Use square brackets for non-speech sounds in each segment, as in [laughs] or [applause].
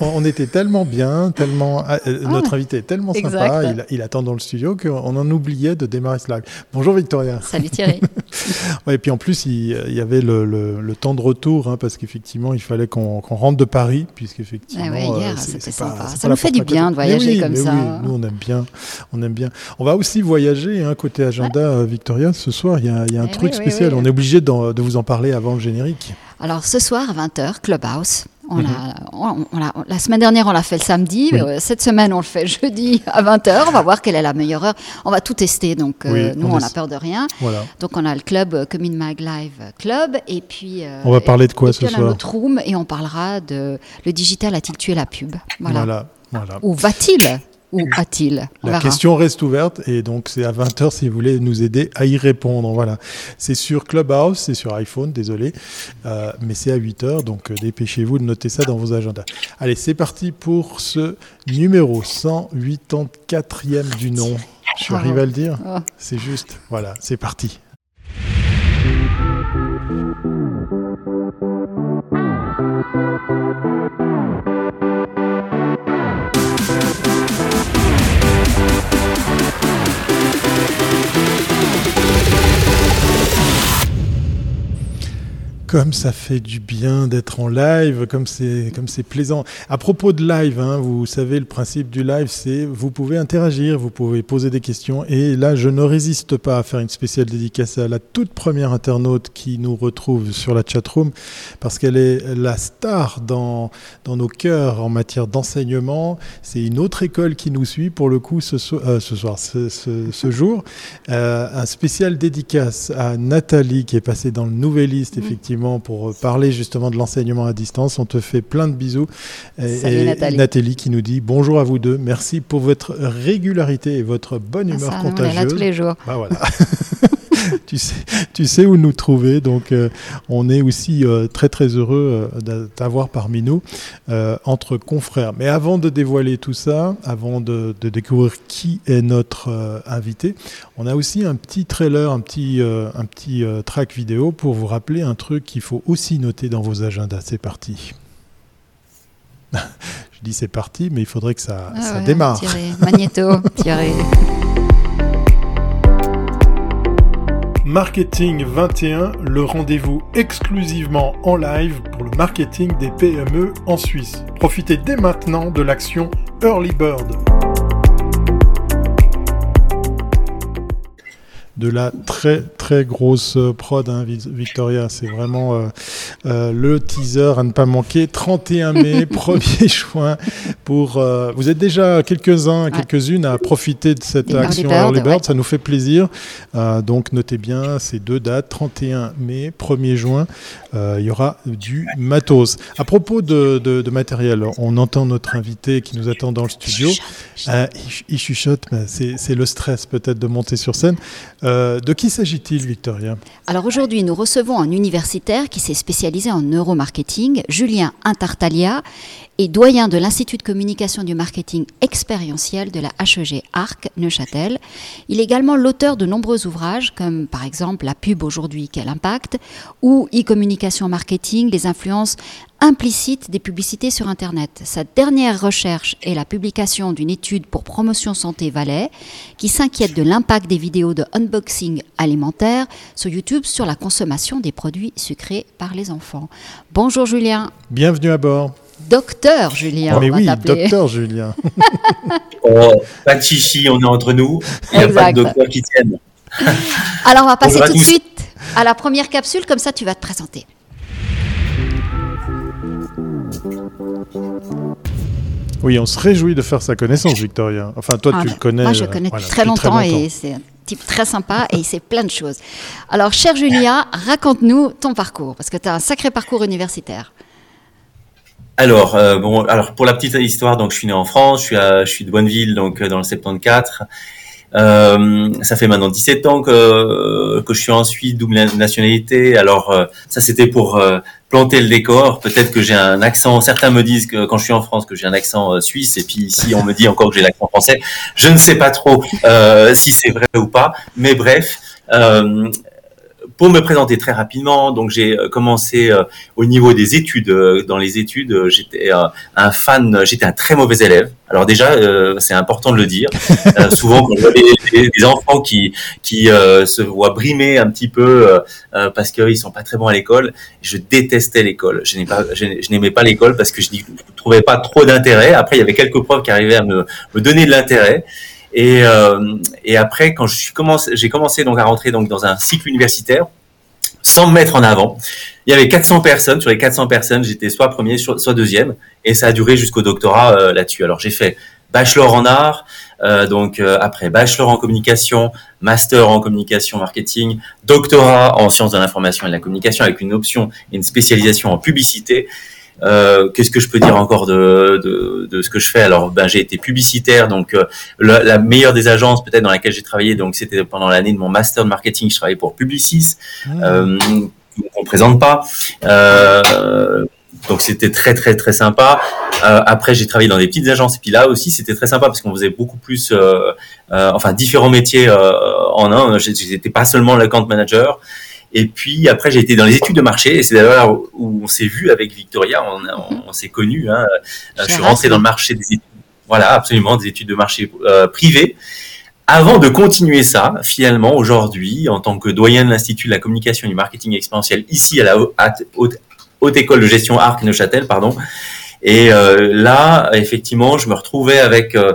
on, était tellement bien, tellement ah, euh, notre ah, invité est tellement sympa, il, attend dans le studio qu'on en oubliait de démarrer ce live. Bonjour Victoria. Salut Thierry. [laughs] et puis en plus, il, y avait le, temps de retour, hein, parce qu'effectivement, il fallait qu'on rentre de Paris, puisqu'effectivement. Ah hier, c'était sympa. ça nous fait du bien de voyager comme ça. nous, on aime bien. On aime bien. On va aussi voyager, hein, côté agenda, euh, Victoria. Ce soir, il y a, un eh truc spécial. On est obligé de vous en parler avant le générique. Alors ce soir à 20h, Clubhouse. On, mhm. on, la semaine dernière, on l'a fait le samedi. Euh, cette semaine, on le fait [laughs] jeudi à 20h. On va voir quelle est la meilleure heure. On va tout tester. Donc, euh, nous, on n'a peur de rien. Donc, on a le club euh, Commune Mag Live Club. Et puis. on va parler de quoi ce soir On a notre room et on parlera de le digital a-t-il tué la pub? Voilà. voilà. Ou va-t-il? Ou a-t-il La question reste ouverte et donc c'est à 20h si vous voulez nous aider à y répondre. Voilà. C'est sur Clubhouse, c'est sur iPhone, désolé, euh, mais c'est à 8h, donc euh, dépêchez-vous de noter ça dans vos agendas. Allez, c'est parti pour ce numéro 184e du nom. Je arrive à le dire oh. C'est juste. Voilà, c'est parti. Thank you. Comme ça fait du bien d'être en live, comme c'est comme c'est plaisant. À propos de live, hein, vous savez le principe du live, c'est vous pouvez interagir, vous pouvez poser des questions. Et là, je ne résiste pas à faire une spéciale dédicace à la toute première internaute qui nous retrouve sur la chatroom, parce qu'elle est la star dans dans nos cœurs en matière d'enseignement. C'est une autre école qui nous suit pour le coup ce, euh, ce soir, ce, ce, jour. Euh, un spécial dédicace à Nathalie qui est passée dans le Nouvelliste effectivement pour parler justement de l'enseignement à distance. On te fait plein de bisous. et, Nathalie. qui nous dit bonjour à vous deux. Merci pour votre régularité et votre bonne ah, humeur contagieuse. On est là tous les jours. Bah, voilà. [laughs] [laughs] tu, sais, tu sais où nous trouver. Donc, euh, on est aussi euh, très, très heureux euh, d'avoir parmi nous entre confrères. Mais avant de dévoiler tout ça, avant de, découvrir qui est notre invité, on a aussi un petit trailer, un petit, un petit track vidéo pour vous rappeler un truc qu'il faut aussi noter dans vos agendas. C'est parti. [laughs] Je dis c'est parti, mais il faudrait que ça, ah ça démarre. Magnéto, tiré. [laughs] Marketing 21, le rendez-vous exclusivement en live pour le marketing des PME en Suisse. Profitez dès maintenant de l'action Early Bird. De la très très grosse prod, hein, Victoria. C'est vraiment euh, euh, le teaser à ne pas manquer. 31 mai, [laughs] 1er juin. Pour, euh, vous êtes déjà quelques-uns, quelques-unes à profiter de cette action Early Bird. Ça nous fait plaisir. donc notez bien ces deux dates, 31 mai, 1er juin. il y aura du matos. À propos de, matériel, on entend notre invité qui nous attend dans le studio. il, chuchote, c'est le stress peut-être de monter sur scène. Euh, de qui s'agit-il, Victoria Alors aujourd'hui, nous recevons un universitaire qui s'est spécialisé en neuromarketing, Julien Intartalia, et doyen de l'Institut de communication du marketing expérientiel de la HEG Arc Neuchâtel. Il est également l'auteur de nombreux ouvrages, comme par exemple La pub aujourd'hui, quel impact, ou e-communication marketing, les influences implicites des publicités sur Internet. Sa dernière recherche est la publication d'une étude pour Promotion Santé Valais, qui s'inquiète de l'impact des vidéos de unboxing alimentaire sur YouTube sur la consommation des produits sucrés par les enfants. Bonjour Julien. Bienvenue à bord. Docteur Julien. mais oui, docteur Julien. [laughs] oh, pas de chichi, on est entre nous. Il n'y a pas de docteur qui tienne. Alors, on va passer tout de suite à la première capsule, comme ça tu vas te présenter. Oui, on se réjouit de faire sa connaissance, Victoria. Enfin, toi, tu le connais. Moi, je le connais très, très, longtemps et c'est un type très sympa et il sait plein de choses. Alors, cher Julia, raconte-nous ton parcours, parce que tu as un sacré parcours universitaire. Alors, euh, bon, alors pour la petite histoire, donc je suis né en France, je suis, à, je suis de Bonneville, donc euh, dans le 74. Euh, ça fait maintenant 17 ans que, que je suis en Suisse, double nationalité. Alors euh, ça c'était pour planter le décor. Peut-être que j'ai un accent. Certains me disent que quand je suis en France que j'ai un accent suisse, et puis ici on me dit encore que j'ai l'accent français. Je ne sais pas trop si c'est vrai ou pas, mais bref pour me présenter très rapidement, donc j'ai commencé au niveau des études. Dans les études, j'étais un fan, j'étais un très mauvais élève. Alors déjà, c'est important de le dire. [laughs] souvent, quand des, des, enfants qui qui se voient brimer un petit peu parce qu'ils sont pas très bons à l'école, je détestais l'école. Je n'aimais pas, je, n'aimais pas l'école parce que je n'y trouvais pas trop d'intérêt. Après, il y avait quelques profs qui arrivaient à me, me donner de l'intérêt. Et, euh, et après, quand suis commencé, j'ai commencé donc à rentrer donc dans un cycle universitaire sans me mettre en avant. Il y avait 400 personnes. Sur les 400 personnes, j'étais soit premier, soit deuxième. Et ça a duré jusqu'au doctorat euh, là-dessus. Alors j'ai fait bachelor en art, euh, donc euh, après bachelor en communication, master en communication marketing, doctorat en sciences de l'information et de la communication avec une option et une spécialisation en publicité. Euh, Qu'est-ce que je peux dire encore de, de, de ce que je fais? Alors, ben, j'ai été publicitaire, donc euh, la, la, meilleure des agences peut-être dans laquelle j'ai travaillé, donc c'était pendant l'année de mon master de marketing, je travaillais pour Publicis, mmh. euh, qu'on présente pas. Euh, donc c'était très très très sympa. Euh, après j'ai travaillé dans des petites agences et puis là aussi c'était très sympa parce qu'on faisait beaucoup plus, euh, euh, enfin différents métiers en un. J'étais pas seulement l'account manager. Et puis après, j'ai été dans les études de marché, et c'est d'ailleurs où on s'est vu avec Victoria, on, on, on s'est connus. Hein. Je suis rentré dans le marché des études, voilà, absolument, des études de marché euh, privées. Avant de continuer ça, finalement, aujourd'hui, en tant que doyen de l'Institut de la communication et du marketing exponentiel, ici à la haute, haute école de gestion Arc Neuchâtel, pardon. Et euh, là, effectivement, je me retrouvais avec euh,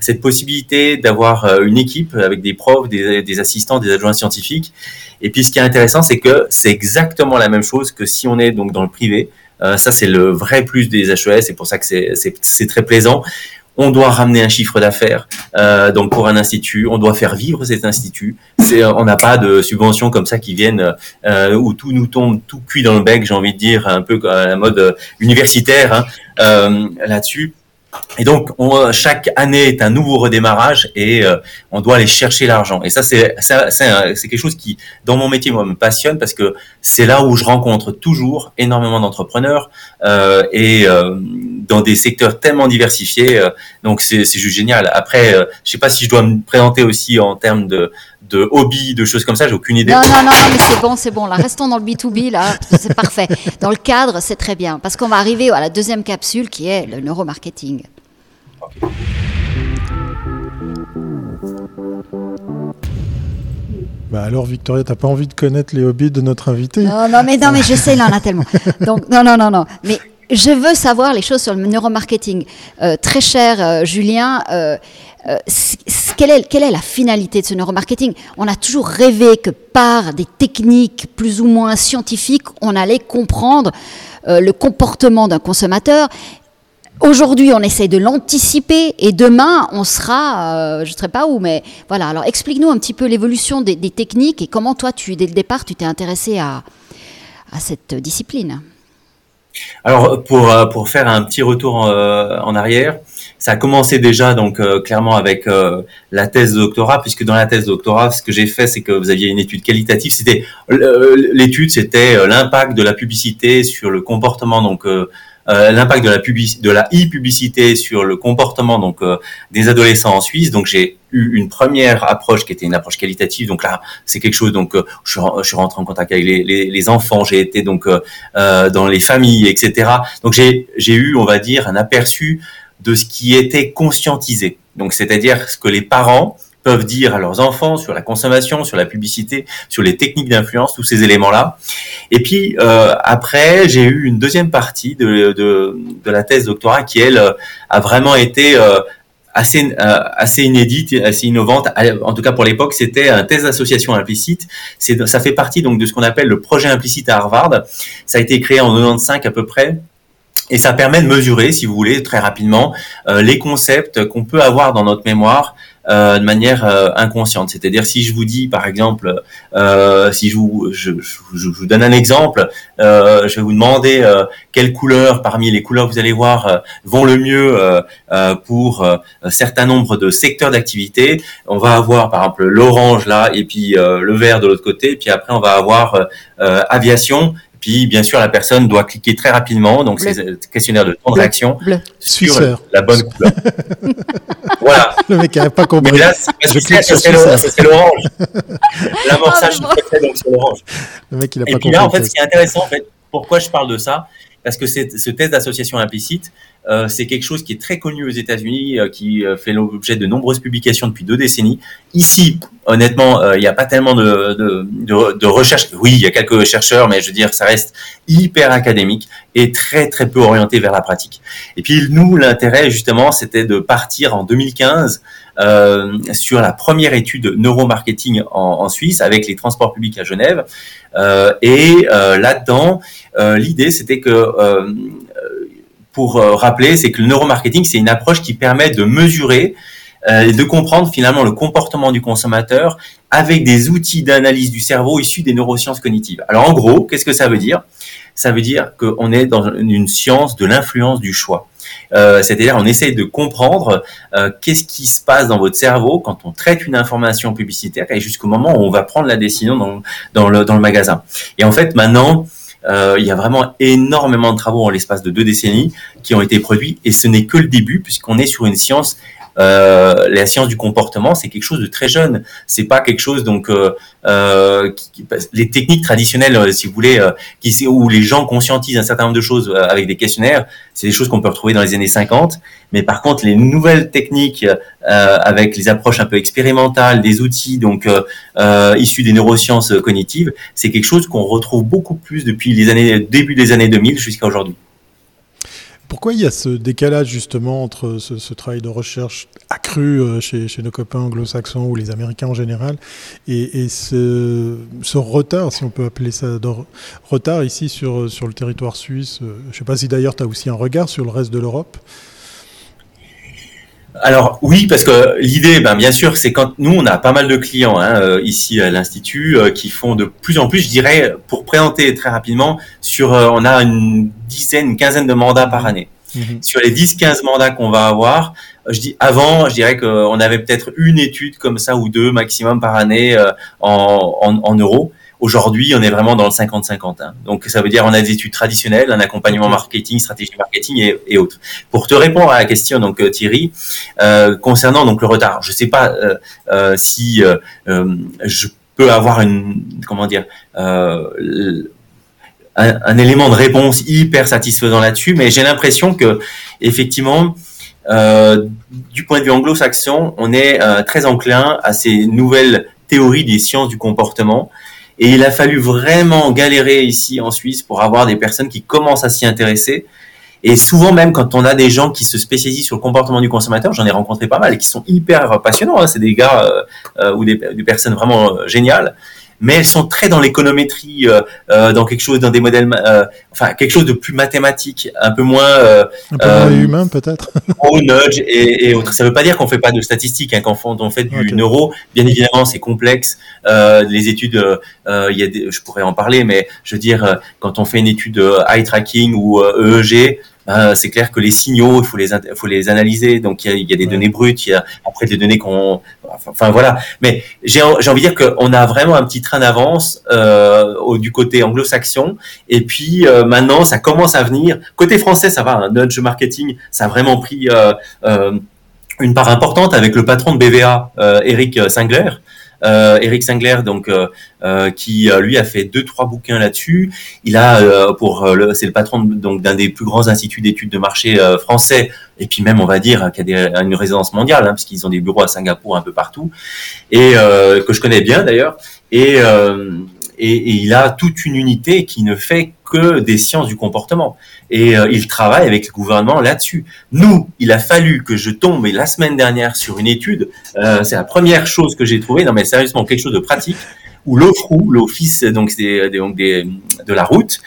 cette possibilité d'avoir euh, une équipe avec des profs, des, assistants, des adjoints scientifiques. Et puis, ce qui est intéressant, c'est que c'est exactement la même chose que si on est donc dans le privé. Euh, ça, c'est le vrai plus des HES. C'est pour ça que c'est très plaisant on doit ramener un chiffre d'affaires. Euh, donc pour un institut, on doit faire vivre cet institut. On n'a pas de subventions comme ça qui viennent où tout nous tombe tout cuit dans le bec, j'ai envie de dire un peu à la mode universitaire hein, là-dessus. Et donc, on, chaque année est un nouveau redémarrage et euh, on doit aller chercher l'argent. Et ça, c'est quelque chose qui, dans mon métier, moi, me passionne parce que c'est là où je rencontre toujours énormément d'entrepreneurs euh, et euh, dans des secteurs tellement diversifiés. Euh, donc, c'est juste génial. Après, euh, je sais pas si je dois me présenter aussi en termes de de hobby, de choses comme ça, j'ai aucune idée. Non, non, non, mais c'est bon, c'est bon. Là, restons dans le B2B, là, c'est parfait. Dans le cadre, c'est très bien. Parce qu'on va arriver à la deuxième capsule qui est le neuromarketing. Bah alors Victoria, t'as pas envie de connaître les hobbies de notre invité? Non, non, mais non, mais je sais, il en a tellement. Donc non, non, non, non. Mais je veux savoir les choses sur le neuromarketing. Euh, très cher euh, Julien, euh, euh, quelle, est, la finalité de ce neuromarketing? On a toujours rêvé que par des techniques plus ou moins scientifiques, on allait comprendre euh, le comportement d'un consommateur. Aujourd'hui, on essaie de l'anticiper et demain, on sera, euh, je ne sais pas où, mais voilà. Alors, explique-nous un petit peu l'évolution des, techniques et comment toi, dès le départ, tu t'es intéressé à, cette discipline. Alors, pour, euh, pour faire un petit retour en arrière, ça a commencé déjà donc euh, clairement avec euh, la thèse de doctorat, puisque dans la thèse de doctorat, ce que j'ai fait, c'est que vous aviez une étude qualitative. C'était l'étude, c'était l'impact de la publicité sur le comportement donc euh, l'impact de la de la e-publicité sur le comportement donc euh, des adolescents en Suisse. Donc j'ai eu une première approche qui était une approche qualitative. Donc là, c'est quelque chose. Donc euh, je, je, suis rentré en contact avec les, les, les enfants. J'ai été donc dans les familles, etc. Donc j'ai j'ai eu, on va dire, un aperçu de ce qui était conscientisé. Donc c'est-à-dire ce que les parents peuvent dire à leurs enfants sur la consommation, sur la publicité, sur les techniques d'influence, tous ces éléments-là. Et puis euh, après, j'ai eu une deuxième partie de, de, de, la thèse doctorat qui, elle, a vraiment été euh, assez euh, assez inédite, assez innovante. En tout cas pour l'époque, c'était un thèse d'association implicite. Ça fait partie donc de ce qu'on appelle le projet implicite à Harvard. Ça a été créé en 95 à peu près. Et ça permet de mesurer, si vous voulez, très rapidement, euh, les concepts qu'on peut avoir dans notre mémoire euh, de manière euh, inconsciente. C'est-à-dire si je vous dis, par exemple, si je vous, je, vous donne un exemple, je vais vous demander quelles couleurs parmi les couleurs que vous allez voir vont le mieux pour un certain nombre de secteurs d'activité. On va avoir par exemple l'orange là et puis le vert de l'autre côté, et puis après on va avoir aviation Puis, bien sûr, la personne doit cliquer très rapidement. Donc, c'est un questionnaire de temps de réaction sur la bonne couleur. [laughs] voilà. Le mec n'avait pas compris. Mais là, c'est l'orange. L'amorçage donc sur l'orange. Le mec, il a pas compris. [laughs] Et puis là, en fait, ce qui est intéressant, en fait, pourquoi je parle de ça? Parce que ce test d'association implicite, euh, c'est quelque chose qui est très connu aux États-Unis, euh, qui euh, fait l'objet de nombreuses publications depuis deux décennies. Ici, honnêtement, il n'y a pas tellement de, de, de, de recherche. Oui, il y a quelques chercheurs, mais je veux dire, ça reste hyper académique et très très peu orienté vers la pratique. Et puis nous, l'intérêt justement, c'était de partir en 2015 euh, sur la première étude de neuromarketing en, en Suisse avec les transports publics à Genève. Euh, et euh, là-dedans, l'idée c'était que pour euh, rappeler, c'est que le neuromarketing, c'est une approche qui permet de mesurer euh, et de comprendre finalement le comportement du consommateur avec des outils d'analyse du cerveau issus des neurosciences cognitives. Alors en gros, qu'est-ce que ça veut dire? Ça veut dire qu'on est dans une science de l'influence du choix. Euh, C'est-à-dire on essaye de comprendre euh, qu'est-ce qui se passe dans votre cerveau quand on traite une information publicitaire et jusqu'au moment où on va prendre la décision dans, dans, le, dans le magasin. Et en fait maintenant, euh, il y a vraiment énormément de travaux en l'espace de deux décennies qui ont été produits et ce n'est que le début puisqu'on est sur une science euh, la science du comportement, c'est quelque chose de très jeune. C'est pas quelque chose donc euh, euh les techniques traditionnelles, euh, si vous voulez, euh, qui, où les gens conscientisent un certain nombre de choses avec des questionnaires, c'est des choses qu'on peut retrouver dans les années 50. Mais par contre, les nouvelles techniques avec les approches un peu expérimentales, des outils donc issus des neurosciences cognitives, c'est quelque chose qu'on retrouve beaucoup plus depuis les années début des années 2000 jusqu'à aujourd'hui. Pourquoi il y a ce décalage justement entre ce, travail de recherche accru euh, chez, nos copains anglo-saxons ou les Américains en général et, ce, retard, si on peut appeler ça retard ici sur, sur le territoire suisse euh, Je ne sais pas si d'ailleurs tu as aussi un regard sur le reste de l'Europe alors oui, parce que l'idée, ben, bien sûr, c'est quand nous, on a pas mal de clients hein, euh, ici à l'institut qui font de plus en plus, je dirais, pour présenter très rapidement, sur, on a une dizaine, une quinzaine de mandats par année. Mhm. Sur les 10-15 mandats qu'on va avoir, je dis avant, je dirais qu'on avait peut-être une étude comme ça ou deux maximum par année euh, en, en, en, euros. Aujourd'hui, on est vraiment dans le 50-50. Hein. Donc, ça veut dire on a des études traditionnelles, un accompagnement marketing, stratégie marketing et, et, autres. Pour te répondre à la question, donc euh, Thierry, euh, concernant donc le retard, je sais pas euh, euh si je peux avoir une comment dire un, élément de réponse hyper satisfaisant là-dessus, mais j'ai l'impression que effectivement, euh, du point de vue anglo-saxon, on est euh, très enclin à ces nouvelles théories des sciences du comportement. Et il a fallu vraiment galérer ici en Suisse pour avoir des personnes qui commencent à s'y intéresser. Et souvent même quand on a des gens qui se spécialisent sur le comportement du consommateur, j'en ai rencontré pas mal et qui sont hyper passionnants. Hein. C'est des gars euh, euh ou des, personnes vraiment euh, géniales mais elles sont très dans l'économétrie, euh, euh, dans quelque chose, dans des modèles, euh, enfin quelque chose de plus mathématique, un peu moins, euh, un peu moins humain peut-être. [laughs] Au nudge et, et autres. Ça ne veut pas dire qu'on fait pas de statistiques, hein, quand on fait du neuro, bien évidemment c'est complexe. les études, il y a des, je pourrais en parler, mais je veux dire quand on fait une étude eye tracking ou EEG, ben, c'est clair que les signaux, il faut les, faut les analyser. Donc, il y a, il y a des données brutes, il y a après des données qu'on, enfin voilà. Mais j'ai, j'ai envie de dire qu'on a vraiment un petit train d'avance euh, du côté anglo-saxon. Et puis euh, maintenant, ça commence à venir. Côté français, ça va. Un hein, nudge marketing, ça a vraiment pris euh, euh, une part importante avec le patron de BVA, euh, Eric Singler euh, Eric Singler, donc euh, euh, qui lui a fait deux trois bouquins là-dessus. Il a pour le, c'est le patron donc d'un des plus grands instituts d'études de marché français. Et puis même on va dire qui a des, une résidence mondiale hein, parce qu'ils ont des bureaux à Singapour un peu partout. Et que je connais bien d'ailleurs. Et et, et, il a toute une unité qui ne fait que des sciences du comportement. Et euh, il travaille avec le gouvernement là-dessus. Nous, il a fallu que je tombe la semaine dernière sur une étude. Euh, c'est la première chose que j'ai trouvée. Non, mais sérieusement, quelque chose de pratique où l'OFRU, l'office donc des, donc des, de la route,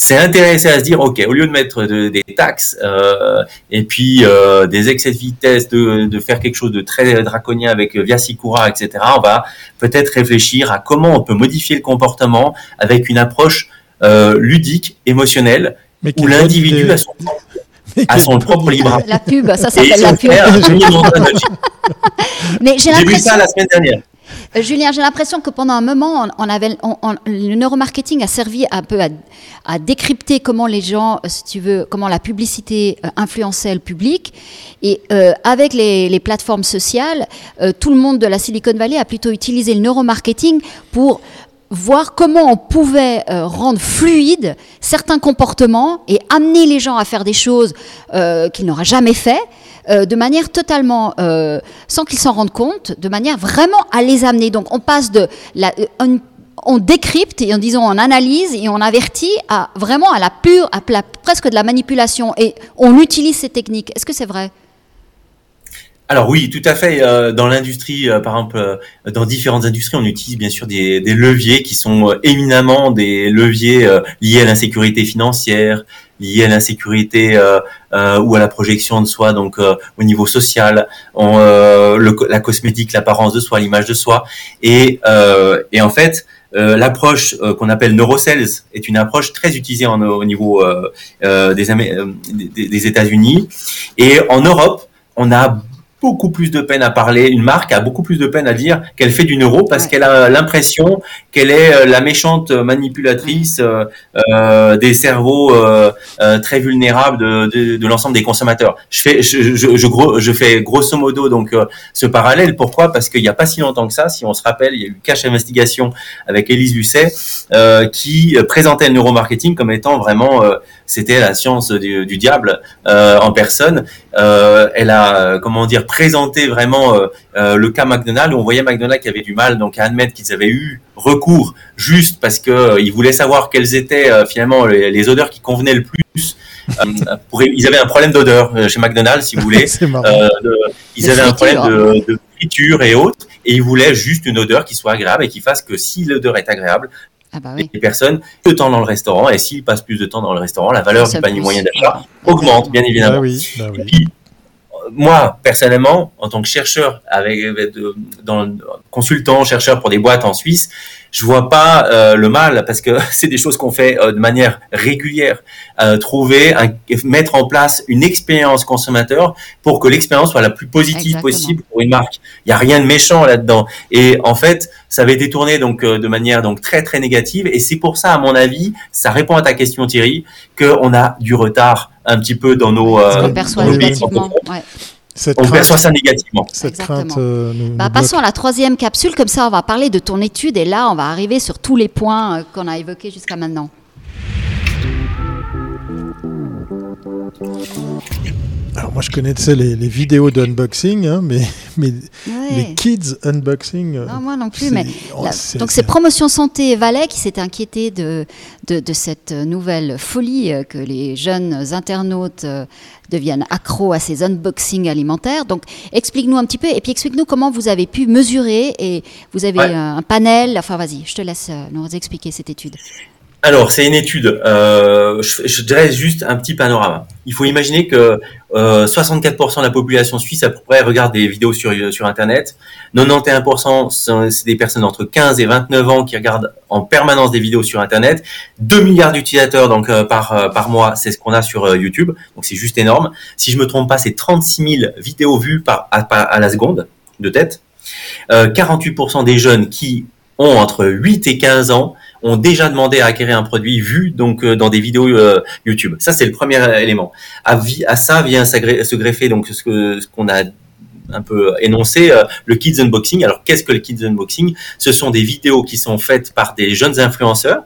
s'est intéressé à se dire, ok, au lieu de mettre des taxes euh, et puis euh, des excès de vitesse, de, de, faire quelque chose de très draconien avec Via Sicura, etc., on va peut-être réfléchir à comment on peut modifier le comportement avec une approche euh, ludique, émotionnelle, où l'individu a son à [laughs] son propre libre La pub, ça s'appelle la pub. [laughs] Mais j'ai vu ça la semaine dernière. Euh, Julien, j'ai l'impression que pendant un moment, on, avait, le neuromarketing a servi un peu à, décrypter comment les gens, si tu veux, comment la publicité influençait le public. Et avec les, les, plateformes sociales, tout le monde de la Silicon Valley a plutôt utilisé le neuromarketing pour voir comment on pouvait euh, rendre fluide certains comportements et amener les gens à faire des choses euh, qu'ils n'auraient jamais fait, euh, de manière totalement, sans qu'ils s'en rendent compte, de manière vraiment à les amener. Donc on passe de la, on, décrypte et en disant on analyse et on avertit à vraiment à la pure, à presque de la manipulation et on utilise ces techniques. Est-ce que c'est vrai? Alors oui, tout à fait. Euh, dans l'industrie, euh, par exemple, euh, dans différentes industries, on utilise bien sûr des, leviers qui sont éminemment des leviers liés à l'insécurité financière, liés à l'insécurité ou à la projection de soi, donc au niveau social, la cosmétique, l'apparence de soi, l'image de soi, et, et en fait. l'approche qu'on appelle neurosales est une approche très utilisée en, au niveau des, des, des États-Unis et en Europe on a beaucoup plus de peine à parler, une marque a beaucoup plus de peine à dire qu'elle fait du neuro parce qu'elle a l'impression qu'elle est euh, la méchante manipulatrice euh, euh des cerveaux euh, très vulnérables de, de, de l'ensemble des consommateurs. Je fais, je, je, je, gros, je fais grosso modo donc ce parallèle. Pourquoi? Parce qu'il n'y a pas si longtemps que ça, si on se rappelle, il y a eu Cash Investigation avec Élise Lucet qui présentait le neuromarketing comme étant vraiment c'était la science du, du diable en personne. elle a comment dire présenter vraiment euh, euh, le cas McDonald's où on voyait McDonald's qui avait du mal donc à admettre qu'ils avaient eu recours juste parce que euh, ils voulaient savoir quelles étaient finalement les, odeurs qui convenaient le plus. [laughs] pour, ils avaient un problème d'odeur chez McDonald's, si vous voulez. [laughs] ils avaient un problème de, de, friture et autres, et ils voulaient juste une odeur qui soit agréable et qui fasse que si l'odeur est agréable, ah bah les personnes de temps dans le restaurant et s'ils passent plus de temps dans le restaurant, la valeur du panier moyen d'achat augmente bien évidemment. Bah oui, bah oui moi, personnellement, en tant que chercheur, avec, dans, consultant, chercheur pour des boîtes en Suisse, je vois pas euh, le mal parce que [laughs] c'est des choses qu'on fait euh, de manière régulière. Euh, trouver, un, mettre en place une expérience consommateur pour que l'expérience soit la plus positive possible pour une marque. Il y a rien de méchant là-dedans. Et en fait, ça avait été tourné donc de manière donc très très négative. Et c'est pour ça, à mon avis, ça répond à ta question Thierry, qu'on a du retard un petit peu dans nos. on perçoit négativement. Ouais. on perçoit ça négativement. Cette crainte, euh, bah, passons à la troisième capsule, comme ça on va parler de ton étude et là on va arriver sur tous les points euh, qu'on a évoqués jusqu'à maintenant. Alors moi je connaissais les, les vidéos d'unboxing, hein, mais, mais les kids unboxing. Euh, non, moi non plus, mais oh, donc c'est Promotion Santé et Valais qui s'est inquiété de, de, de, cette nouvelle folie que les jeunes internautes deviennent accros à ces unboxings alimentaires. Donc, explique-nous un petit peu et puis explique-nous comment vous avez pu mesurer et vous avez un panel. Enfin, vas-y, je te laisse euh, nous expliquer cette étude. Alors, c'est une étude. Euh, je, dirais juste un petit panorama. Il faut imaginer que 64% euh, de la population suisse à peu près regarde des vidéos sur sur Internet. 91% c'est des personnes entre 15 et 29 ans qui regardent en permanence des vidéos sur Internet. 2 milliards d'utilisateurs donc euh, par par mois, c'est ce qu'on a sur YouTube. Donc c'est juste énorme. Si je me trompe pas, c'est 36 000 vidéos vues par à, à la seconde de tête. 48% des jeunes qui ont entre 8 et 15 ans ont déjà demandé à acquérir un produit vu donc euh, dans des vidéos euh, YouTube. Ça c'est le premier élément. À, à ça vient se greffer donc ce que ce qu'on a un peu énoncé euh, le kids unboxing. Alors qu'est-ce que le kids unboxing? Ce sont des vidéos qui sont faites par des jeunes influenceurs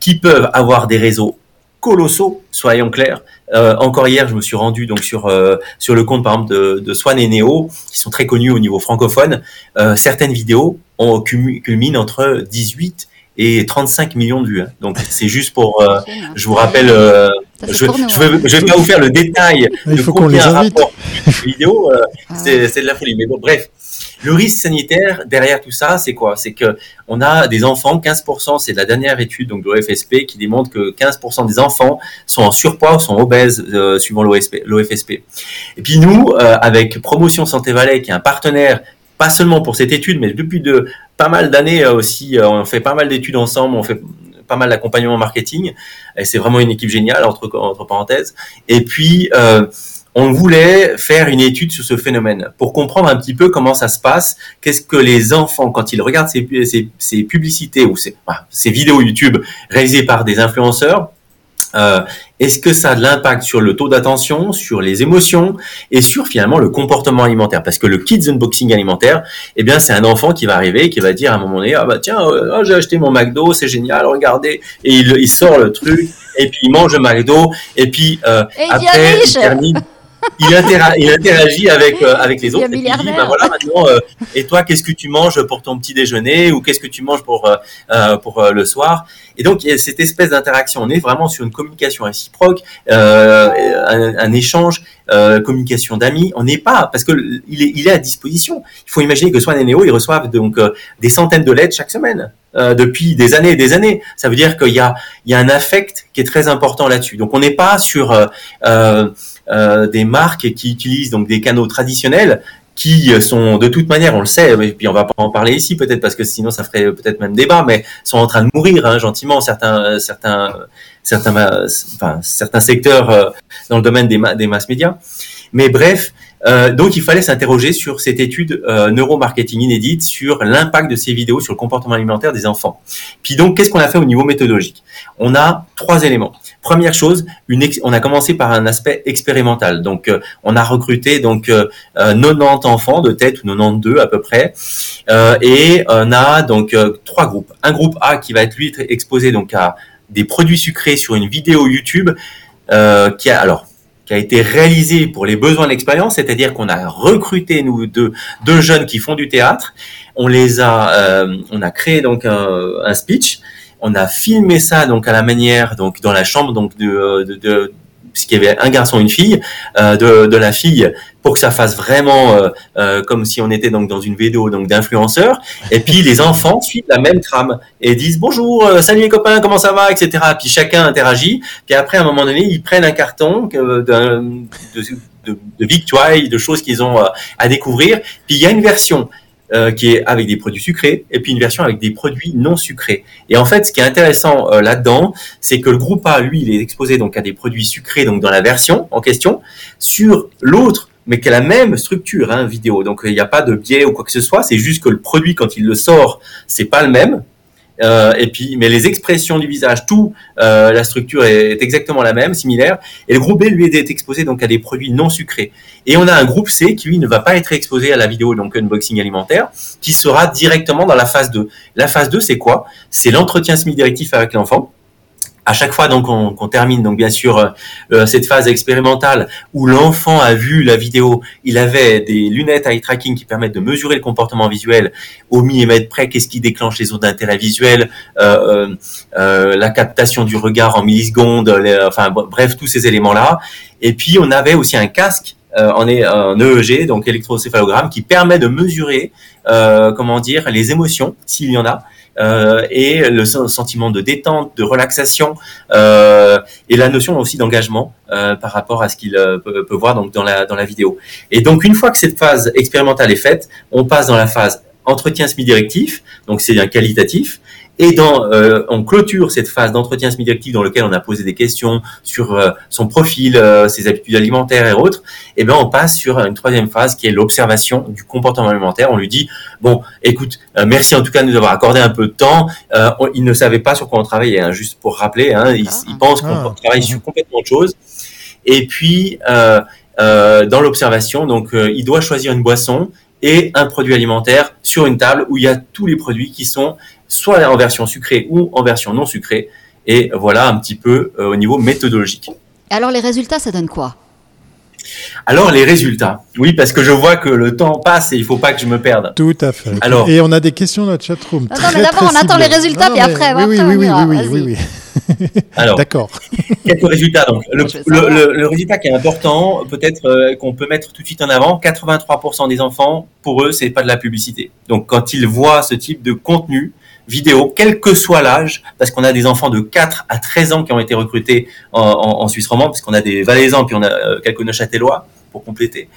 qui peuvent avoir des réseaux colossaux, soyons clairs. encore hier, je me suis rendu donc sur sur le compte par exemple de, de Swan et Neo, qui sont très connus au niveau francophone. certaines vidéos ont culminent entre 18 et 35 millions de vues. Hein. Donc c'est juste pour, euh, je vous rappelle, euh, je, ne vais, pas vous faire le détail Il faut qu'on les invite. vidéo, euh, ah c'est de la folie. Mais bon, bref, le risque sanitaire derrière tout ça, c'est quoi? C'est que on a des enfants, 15%, c'est la dernière étude donc de l'OFSP qui démontre que 15% des enfants sont en surpoids ou sont obèses suivant l'OFSP. Et puis nous, avec Promotion Santé Valais, qui est un partenaire pas seulement pour cette étude, mais depuis de pas mal d'années euh, aussi. Euh, on fait pas mal d'études ensemble, on fait pas mal d'accompagnement marketing. Et c'est vraiment une équipe géniale entre parenthèses. Et puis euh, on voulait faire une étude sur ce phénomène pour comprendre un petit peu comment ça se passe, qu'est-ce que les enfants, quand ils regardent ces, ces, publicités ou ces, ces vidéos YouTube réalisées par des influenceurs, euh, est-ce que ça a de l'impact sur le taux d'attention, sur les émotions et sur finalement le comportement alimentaire? Parce que le kids unboxing alimentaire, eh bien, c'est un enfant qui va arriver, qui va dire à un moment donné, ah bah tiens, euh, oh, j'ai acheté mon McDo, c'est génial, regardez, et il, il, sort le truc, et puis il mange le McDo, et puis euh, après, il termine il, interagit avec euh, avec les autres. Et puis il dit, bah voilà, maintenant, euh, et toi, qu'est-ce que tu manges pour ton petit déjeuner ou qu'est-ce que tu manges pour euh, pour le soir? Et donc, il y a cette espèce d'interaction. On est vraiment sur une communication réciproque, un, échange, communication d'amis. On n'est pas parce que il est il est à disposition. Il faut imaginer que Swan et Néo, ils reçoivent donc des centaines de lettres chaque semaine. depuis des années et des années. Ça veut dire qu'il y a, il y a un affect qui est très important là-dessus. Donc on n'est pas sur euh, euh, des marques qui utilisent donc des canaux traditionnels qui sont de toute manière, on le sait, et puis on va pas en parler ici peut-être parce que sinon ça ferait peut-être même débat, mais sont en train de mourir hein, gentiment certains certains certains enfin, certains secteurs euh, dans le domaine des, des mass médias. Mais bref, euh, donc il fallait s'interroger sur cette étude euh, neuromarketing inédite sur l'impact de ces vidéos sur le comportement alimentaire des enfants. Puis donc qu'est-ce qu'on a fait au niveau méthodologique? On a trois éléments. Première chose, on a commencé par un aspect expérimental. Donc, euh, on a recruté donc 90 euh, enfants de tête ou 92 à peu près, et on a donc trois groupes. Un groupe A qui va être lui exposé donc à des produits sucrés sur une vidéo YouTube qui a alors qui a été réalisé pour les besoins de l'expérience, c'est-à-dire qu'on a recruté nous deux, deux jeunes qui font du théâtre, on les a, on a créé donc un, un speech. On a filmé ça donc à la manière donc dans la chambre donc de, de, de puisqu'il y avait un garçon et une fille euh, de, de, la fille pour que ça fasse vraiment euh, euh, comme si on était donc dans une vidéo donc d'influenceurs. Et puis les [laughs] enfants suivent la même trame et disent bonjour salut les copains comment ça va etc puis chacun interagit. Puis après à un moment donné ils prennent un carton de, de, de, de victoire de choses qu'ils ont à découvrir. Puis il y a une version euh, qui est avec des produits sucrés, et puis une version avec des produits non sucrés. Et en fait, ce qui est intéressant euh, là-dedans, c'est que le groupe A, lui, il est exposé donc à des produits sucrés, donc dans la version en question. Sur l'autre, mais qui a la même structure hein, vidéo. Donc il n'y a pas de biais ou quoi que ce soit. C'est juste que le produit quand il le sort, c'est pas le même. Euh, et puis, mais les expressions du visage, tout, euh, la structure est, exactement la même, similaire. Et le groupe B lui est exposé donc à des produits non sucrés. Et on a un groupe C qui lui ne va pas être exposé à la vidéo donc unboxing alimentaire, qui sera directement dans la phase 2. La phase 2, c'est quoi? C'est l'entretien semi-directif avec l'enfant à chaque fois donc on, termine donc bien sûr euh, euh, cette phase expérimentale où l'enfant a vu la vidéo, il avait des lunettes eye tracking qui permettent de mesurer le comportement visuel au millimètre près, qu'est-ce qui déclenche les zones d'intérêt visuel, euh, la captation du regard en millisecondes, enfin bref tous ces éléments là. Et puis on avait aussi un casque en, un EEG donc électrocéphalogramme qui permet de mesurer comment dire les émotions s'il y en a euh, et le sentiment de détente, de relaxation euh, et la notion aussi d'engagement euh, par rapport à ce qu'il euh, peut, voir dans la dans la vidéo. Et donc une fois que cette phase expérimentale est faite, on passe dans la phase entretien semi-directif, donc c'est un qualitatif, et dans, euh, on clôture cette phase d'entretien semi-directif dans lequel on a posé des questions sur euh, son profil, euh, ses habitudes alimentaires et autres. Et eh ben on passe sur une troisième phase qui est l'observation du comportement alimentaire. On lui dit bon, écoute, merci en tout cas de nous avoir accordé un peu de temps. il ne savait pas sur quoi on travaillait, hein, juste pour rappeler. Hein, il, il, pense qu'on ah. travaille sur complètement autre chose. Et puis dans l'observation, donc il doit choisir une boisson et un produit alimentaire sur une table où il y a tous les produits qui sont soit en version sucrée ou en version non sucrée. Et voilà un petit peu euh, au niveau méthodologique. Alors les résultats, ça donne quoi? Alors les résultats, oui parce que je vois que le temps passe et il faut pas que je me perde. Tout à fait. Alors et on a des questions dans le chatroom. Non, mais d'abord on attend les résultats puis après. Oui oui oui, oui, oui, oui, [laughs] Alors d'accord. Quelques résultats donc. Le, résultat qui est important, peut-être euh, qu'on peut mettre tout de suite en avant, 83% des enfants pour eux c'est pas de la publicité. Donc quand ils voient ce type de contenu, vidéo, quel que soit l'âge, parce qu'on a des enfants de 4 à 13 ans qui ont été recrutés en, Suisse romande, parce qu'on a des Valaisans, puis on a euh, quelques Neuchâtelois pour compléter.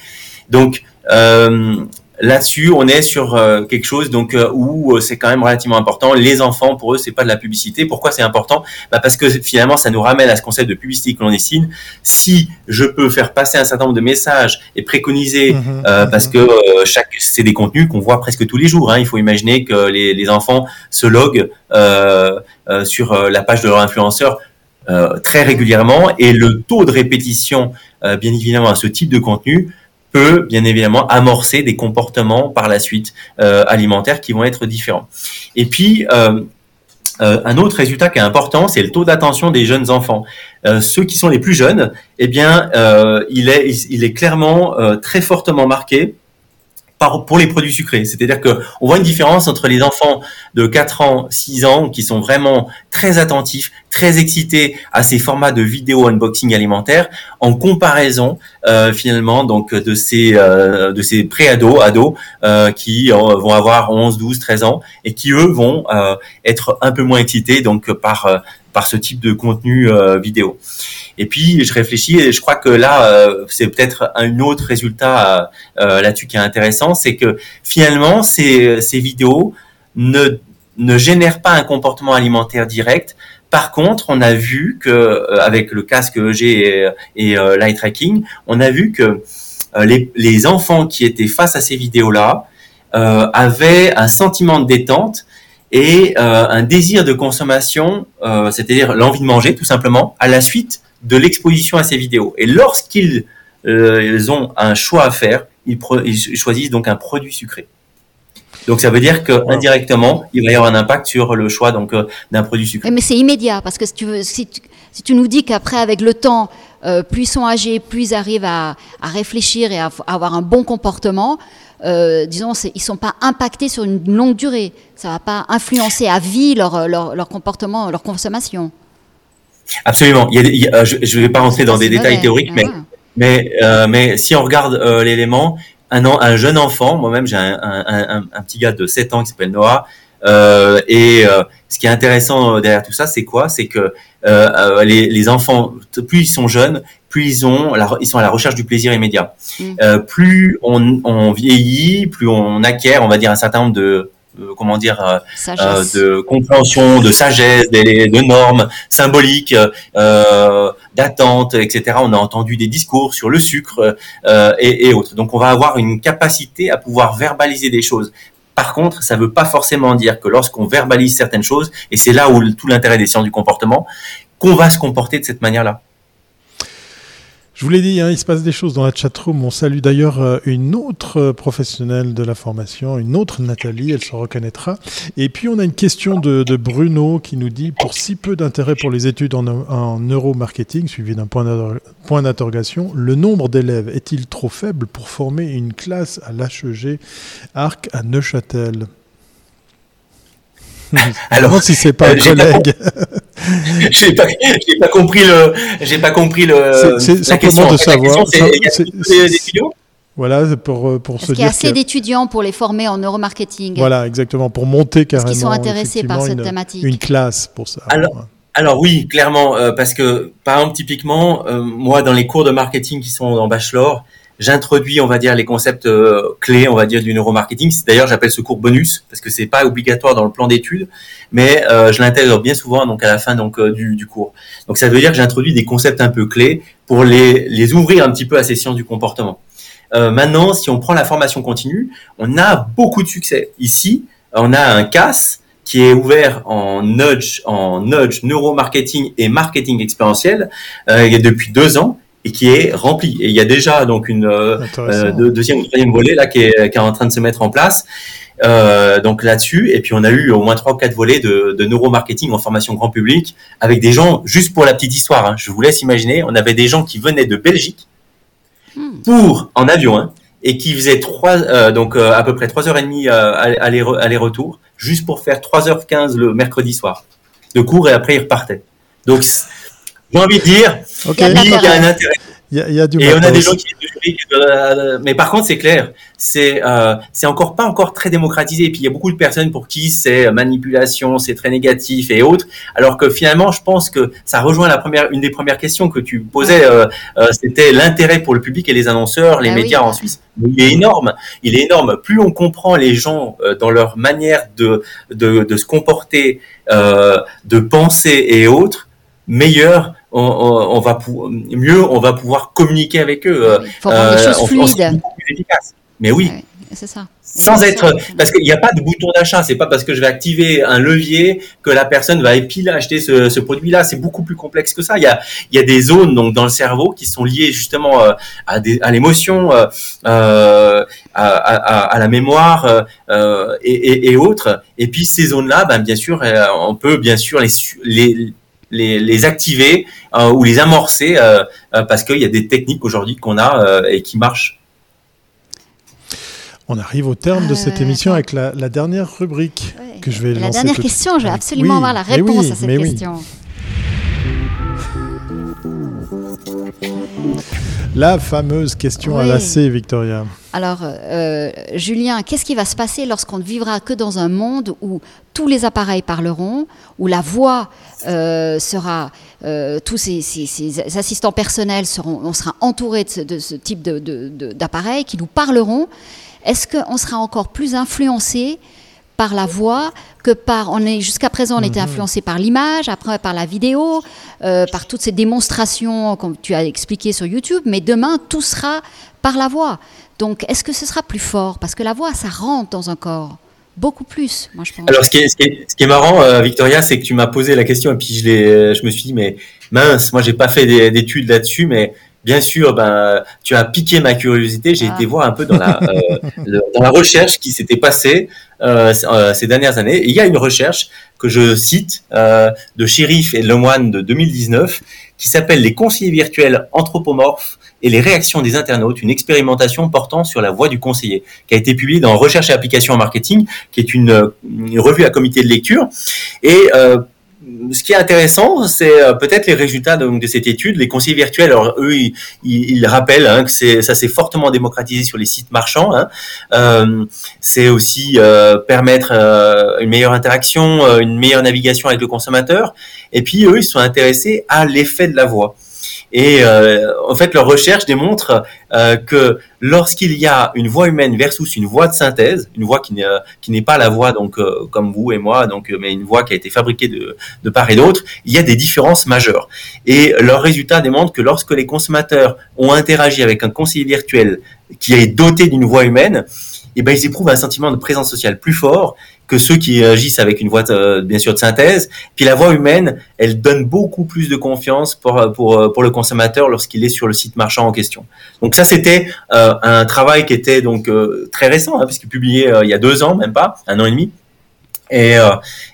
Donc, euh, là-dessus, on est sur euh, quelque chose donc euh, où euh, c'est quand même relativement important. Les enfants, pour eux, c'est pas de la publicité. Pourquoi c'est important? Bah Parce que finalement, ça nous ramène à ce concept de publicité clandestine. Si je peux faire passer un certain nombre de messages et préconiser, mhm, mhm. parce que chaque, c'est des contenus qu'on voit presque tous les jours. Hein. Il faut imaginer que les, les enfants se loguent sur la page de leur influenceur très régulièrement et le taux de répétition, bien évidemment, à ce type de contenu peut bien évidemment amorcer des comportements par la suite euh, alimentaires qui vont être différents. Et puis euh, euh, un autre résultat qui est important, c'est le taux d'attention des jeunes enfants. ceux qui sont les plus jeunes, eh bien, il est, il est clairement très fortement marqué pour les produits sucrés. C'est-à-dire que on voit une différence entre les enfants de 4 ans, 6 ans qui sont vraiment très attentifs, très excités à ces formats de vidéo unboxing alimentaire en comparaison euh, finalement donc de ces euh, ces pré-ados, ados euh, qui vont avoir 11, 12, 13 ans et qui eux vont être un peu moins excités donc par par ce type de contenu vidéo. Et puis je réfléchis et je crois que là euh, c'est peut-être un autre résultat euh, là-dessus qui est intéressant, c'est que finalement ces, vidéos ne ne génèrent pas un comportement alimentaire direct. Par contre, on a vu que euh, avec le casque EG et, et Light Tracking, on a vu que les, les, enfants qui étaient face à ces vidéos-là avaient un sentiment de détente et un désir de consommation, c'est-à-dire l'envie de manger tout simplement, à la suite de l'exposition à ces vidéos. Et lorsqu'ils euh, ont un choix à faire, ils, choisissent donc un produit sucré. Donc ça veut dire que indirectement, il va y avoir un impact sur le choix donc euh, d'un produit sucré. Mais c'est immédiat parce que si tu, veux, si tu, nous dis qu'après avec le temps, euh, plus ils sont âgés, plus ils arrivent à, réfléchir et à, avoir un bon comportement, disons, ils ne sont pas impactés sur une longue durée. Ça ne va pas influencer à vie leur, leur, leur comportement, leur consommation. Absolument. Euh, je ne vais pas rentrer dans des détails théoriques, mais, ah. mais, euh, mais si on regarde euh, l'élément, un, un jeune enfant, moi-même j'ai un, un, un, petit gars de 7 ans qui s'appelle Noah, et ce qui est intéressant derrière tout ça, c'est quoi? C'est que les, les, enfants, plus ils sont jeunes, plus ils, ont ils sont à la recherche du plaisir immédiat. Mm. plus on, on, vieillit, plus on acquiert, on va dire, un certain nombre de euh, comment dire, euh, euh, de compréhension, de sagesse, de normes symboliques, d'attente, etc. On a entendu des discours sur le sucre et, et autres. Donc on va avoir une capacité à pouvoir verbaliser des choses. Par contre, ça ne veut pas forcément dire que lorsqu'on verbalise certaines choses, et c'est là où tout l'intérêt des sciences du comportement, qu'on va se comporter de cette manière-là. Je vous l'ai dit, hein, il se passe des choses dans la chatroom. On salue d'ailleurs euh, une autre euh, professionnelle de la formation, une autre Nathalie, elle se reconnaîtra. Et puis on a une question de, Bruno qui nous dit pour si peu d'intérêt pour les études en, neuromarketing, suivi d'un point d'interrogation, le nombre d'élèves est-il trop faible pour former une classe à l'HEG Arc à Neuchâtel? [laughs] Alors, si c'est pas un euh, collègue. j'ai pas, [laughs] pas compris le, j'ai pas compris le. C'est simplement de savoir. Voilà, pour, euh, pour se dire. qu'il y a assez d'étudiants pour les former en neuromarketing Voilà, exactement, pour monter carrément. Parce qu'ils sont intéressés par cette une, thématique. Une classe pour ça. Alors, alors oui, clairement, euh, parce que, par exemple, typiquement, moi, dans les cours de marketing qui sont en bachelor, j'introduis, on va dire, les concepts euh, clés, on va dire, du neuromarketing. D'ailleurs, j'appelle ce cours bonus parce que c'est pas obligatoire dans le plan d'études, mais euh, je l'intègre bien souvent donc à la fin donc euh, du, du, cours. Donc ça veut dire que j'introduis des concepts un peu clés pour les, les ouvrir un petit peu à ces sciences du comportement. maintenant, si on prend la formation continue, on a beaucoup de succès. Ici, on a un CAS qui est ouvert en nudge, en nudge neuromarketing et marketing expérientiel depuis deux ans et qui est rempli. Et il y a déjà donc une euh, euh deuxième ou troisième volet là qui est, qui est, en train de se mettre en place. Euh, donc là-dessus, et puis on a eu au moins trois ou quatre volets de, de neuromarketing en formation grand public avec des gens, juste pour la petite histoire, hein, je vous laisse imaginer, on avait des gens qui venaient de Belgique hmm. pour en avion hein, et qui faisaient trois, euh, donc euh, à peu près trois heures et demie aller-retour, juste pour faire 3h15 le mercredi soir de cours et après ils repartaient. Donc j'ai envie de dire, il y a un intérêt. Il y, a du Et on a des gens qui euh, mais par contre, c'est clair, c'est euh, c'est encore pas encore très démocratisé. Et puis il y a beaucoup de personnes pour qui c'est manipulation, c'est très négatif et autres. Alors que finalement, je pense que ça rejoint la première, une des premières questions que tu posais. Euh, euh c'était l'intérêt pour le public et les annonceurs, les ah médias en Suisse. Il est énorme. Il est énorme. Plus on comprend les gens dans leur manière de de, de se comporter, de penser et autres, meilleur on, va mieux on va pouvoir communiquer avec eux. Il faut rendre les euh, choses fluides. Mais oui. c'est ça. Sans être, parce qu'il n'y a pas de bouton d'achat. C'est pas parce que je vais activer un levier que la personne va pile acheter ce, produit-là. C'est beaucoup plus complexe que ça. Il y a, il y a des zones donc dans le cerveau qui sont liées justement euh, à, à l'émotion, euh, à, la mémoire et, autres. Et puis ces zones-là, ben, bien sûr, on peut bien sûr les, les les, activer euh, ou les amorcer euh, euh, parce qu'il y a des techniques aujourd'hui qu'on a et qui marchent. On arrive au terme de cette émission avec la, dernière rubrique que je vais la lancer. La dernière question, je vais absolument avoir la réponse à cette question. La fameuse question à la C, Victoria. Alors, euh, Julien, qu'est-ce qui va se passer lorsqu'on ne vivra que dans un monde où tous les appareils parleront, où la voix euh, sera, euh, tous ces, assistants personnels seront, on sera entouré de ce, type d'appareils qui nous parleront? Est-ce qu'on sera encore plus influencé par la voix que par. On est jusqu'à présent, on était mhm. influencé par l'image, après par la vidéo, euh, par toutes ces démonstrations comme tu as expliqué sur YouTube. Mais demain, tout sera par la voix. Donc, est-ce que ce sera plus fort? Parce que la voix, ça rentre dans un corps. Beaucoup plus, moi je pense. Alors, ce qui est, ce qui est, marrant, euh, Victoria, c'est que tu m'as posé la question et puis je, je me suis dit, mais mince, moi j'ai pas fait d'études là-dessus, mais bien sûr, ben, tu as piqué ma curiosité. J'ai ah. été voir un peu dans la, euh, [laughs] dans la recherche qui s'était passée euh, euh, ces dernières années. il y a une recherche que je cite de Sheriff et Lemoine de 2019 qui s'appelle Les conseillers virtuels anthropomorphes et les réactions des internautes, une expérimentation portant sur la voix du conseiller, qui a été publiée dans Recherche et application en marketing, qui est une, revue à comité de lecture. Et ce qui est intéressant, c'est euh, peut-être les résultats de, cette étude. Les conseillers virtuels, alors eux, ils, rappellent hein, que ça s'est fortement démocratisé sur les sites marchands. Hein. Euh, c'est aussi euh, permettre une meilleure interaction, une meilleure navigation avec le consommateur. Et puis eux, ils sont intéressés à l'effet de la voix. Et euh, en fait, leur recherche démontre euh, que lorsqu'il y a une voix humaine versus une voix de synthèse, une voix qui n'est euh, qui n'est pas la voix donc comme vous et moi, donc mais une voix qui a été fabriquée de, de part et d'autre, il y a des différences majeures. Et leurs résultats démontrent que lorsque les consommateurs ont interagi avec un conseiller virtuel qui est doté d'une voix humaine, eh ben, ils éprouvent un sentiment de présence sociale plus fort que ceux qui agissent avec une voix euh, bien sûr de synthèse. Puis la voix humaine, elle donne beaucoup plus de confiance pour pour pour le consommateur lorsqu'il est sur le site marchand en question. Donc ça c'était euh, un travail qui était donc euh, très récent, hein, puisqu'il publié il y a deux ans même pas, un an et demi. Et,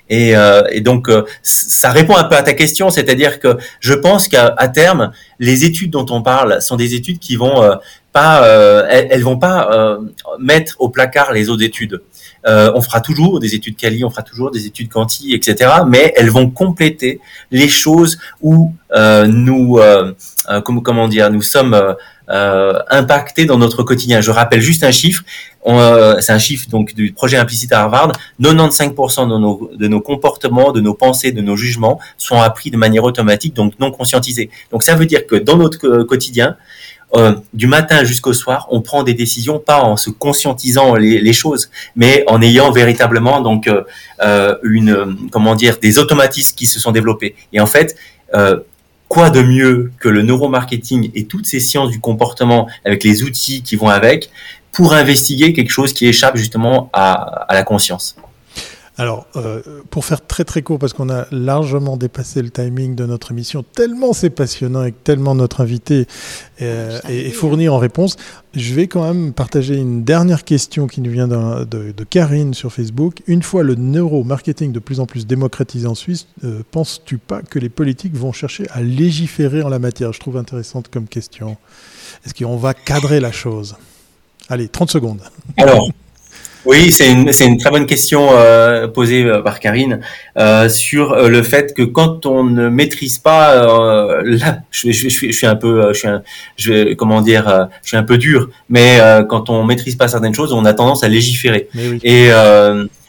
et, et, donc, ça répond un peu à ta question, c'est-à-dire que je pense qu'à terme, les études dont on parle sont des études qui vont pas, elles, elles, vont pas mettre au placard les autres études. Euh, on fera toujours des études quali, on fera toujours des études quanti, etc. Mais elles vont compléter les choses où euh, nous, euh, comment, dire, nous sommes impactés dans notre quotidien. Je rappelle juste un chiffre. c'est un chiffre donc du projet implicite à Harvard. 95% de nos, de nos comportements, de nos pensées, de nos jugements sont appris de manière automatique, donc non conscientisés. Donc ça veut dire que dans notre quotidien, euh, du matin jusqu'au soir, on prend des décisions pas en se conscientisant les, choses, mais en ayant véritablement donc euh, euh, une comment dire des automatismes qui se sont développés. Et en fait, quoi de mieux que le neuromarketing et toutes ces sciences du comportement avec les outils qui vont avec pour investiguer quelque chose qui échappe justement à la conscience? Alors, euh, pour faire très très court, parce qu'on a largement dépassé le timing de notre émission, tellement c'est passionnant et tellement notre invité euh, est, fourni en réponse, je vais quand même partager une dernière question qui nous vient de, de, Karine sur Facebook. Une fois le neuromarketing de plus en plus démocratisé en Suisse, euh, penses-tu pas que les politiques vont chercher à légiférer en la matière? Je trouve intéressante comme question. Est-ce qu'on va cadrer la chose? Allez, 30 secondes. Alors, Oui, c'est une, très bonne question euh, posée euh, par Karine euh, sur euh, le fait que quand on ne maîtrise pas, là, je, je, je, suis un peu, je suis un, je vais, comment dire, je suis un peu dur, mais quand on maîtrise pas certaines choses, on a tendance à légiférer. Oui. Et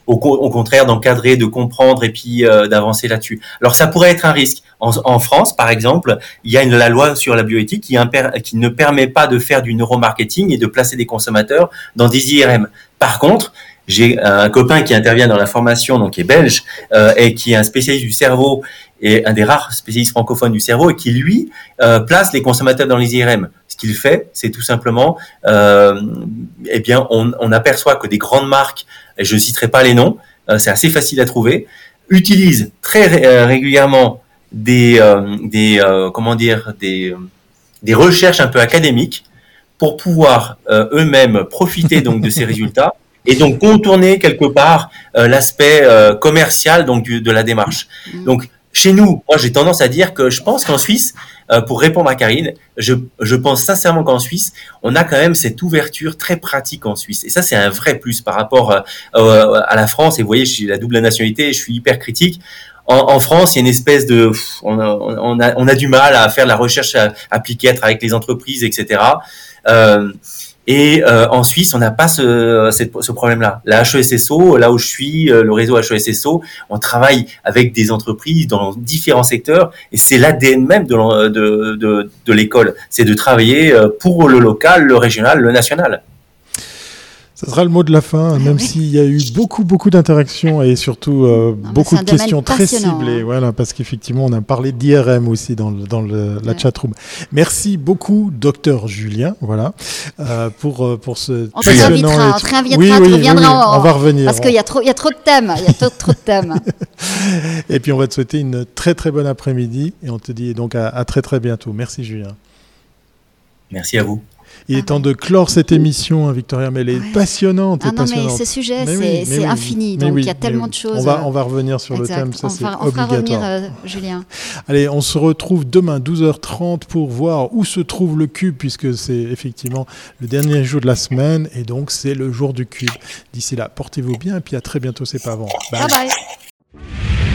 au, au, contraire d'encadrer, de comprendre et puis d'avancer là-dessus. Alors ça pourrait être un risque. En, France, par exemple, il y a la loi sur la bioéthique qui, ne permet pas de faire du neuromarketing et de placer des consommateurs dans des IRM. Par contre, j'ai un copain qui intervient dans la formation, donc qui est belge, euh, et qui est un spécialiste du cerveau et un des rares spécialistes francophones du cerveau, et qui lui euh, place les consommateurs dans les IRM. Ce qu'il fait, c'est tout simplement, euh, eh bien, on, aperçoit que des grandes marques, je ne citerai pas les noms, c'est assez facile à trouver, utilisent très régulièrement des, euh, des comment dire, des, des recherches un peu académiques pour pouvoir eux-mêmes profiter donc de ces [laughs] résultats et donc contourner quelque part euh, l'aspect euh, commercial donc du, de la démarche. Mm. Donc chez nous, moi j'ai tendance à dire que je pense qu'en Suisse, euh, pour répondre à Karine, je, je pense sincèrement qu'en Suisse, on a quand même cette ouverture très pratique en Suisse. Et ça, c'est un vrai plus par rapport à la France. Et vous voyez, j'ai la double nationalité, je suis hyper critique. En, en, France, il y a une espèce de, on a, on a, on a du mal à faire la recherche appliquée, être avec les entreprises, etc. Euh, et euh, en Suisse, on n'a pas ce, ce problème-là. La HESSO, là où je suis, euh, le réseau HESSO, on travaille avec des entreprises dans différents secteurs et c'est l'ADN même de, de l'école. C'est de travailler euh, pour le local, le régional, le national. Ce sera le mot de la fin, même s'il y a eu beaucoup, beaucoup d'interactions et surtout euh, beaucoup de questions très ciblées. Hein. Voilà, parce qu'effectivement, on a parlé d'IRM aussi dans, le, dans le, la ouais. chatroom. Merci beaucoup, docteur Julien, voilà, euh, pour, euh, pour ce on passionnant... On te réinvitera, oui, oui, oui, on va revenir. Parce qu'il y, a trop, il y a trop de thèmes, il y a trop, trop de thèmes. [laughs] et puis, on va te souhaiter une très, très bonne après-midi et on te dit donc à, à très, très bientôt. Merci, Julien. Merci à vous. Il est temps de clore cette émission, hein, Victoria, mais elle est ouais. passionnante. Ah non, passionnante. mais ce sujet, c'est oui, infini, donc il y a tellement de choses. On va, on va revenir sur exact. le thème, ça c'est obligatoire. Revenir, euh, Julien. [laughs] Allez, on se retrouve demain 12h30 pour voir où se trouve le cube, puisque c'est effectivement le dernier jour de la semaine, et donc c'est le jour du cube. D'ici là, portez-vous bien, et puis à très bientôt, c'est pas avant. bye. bye. bye.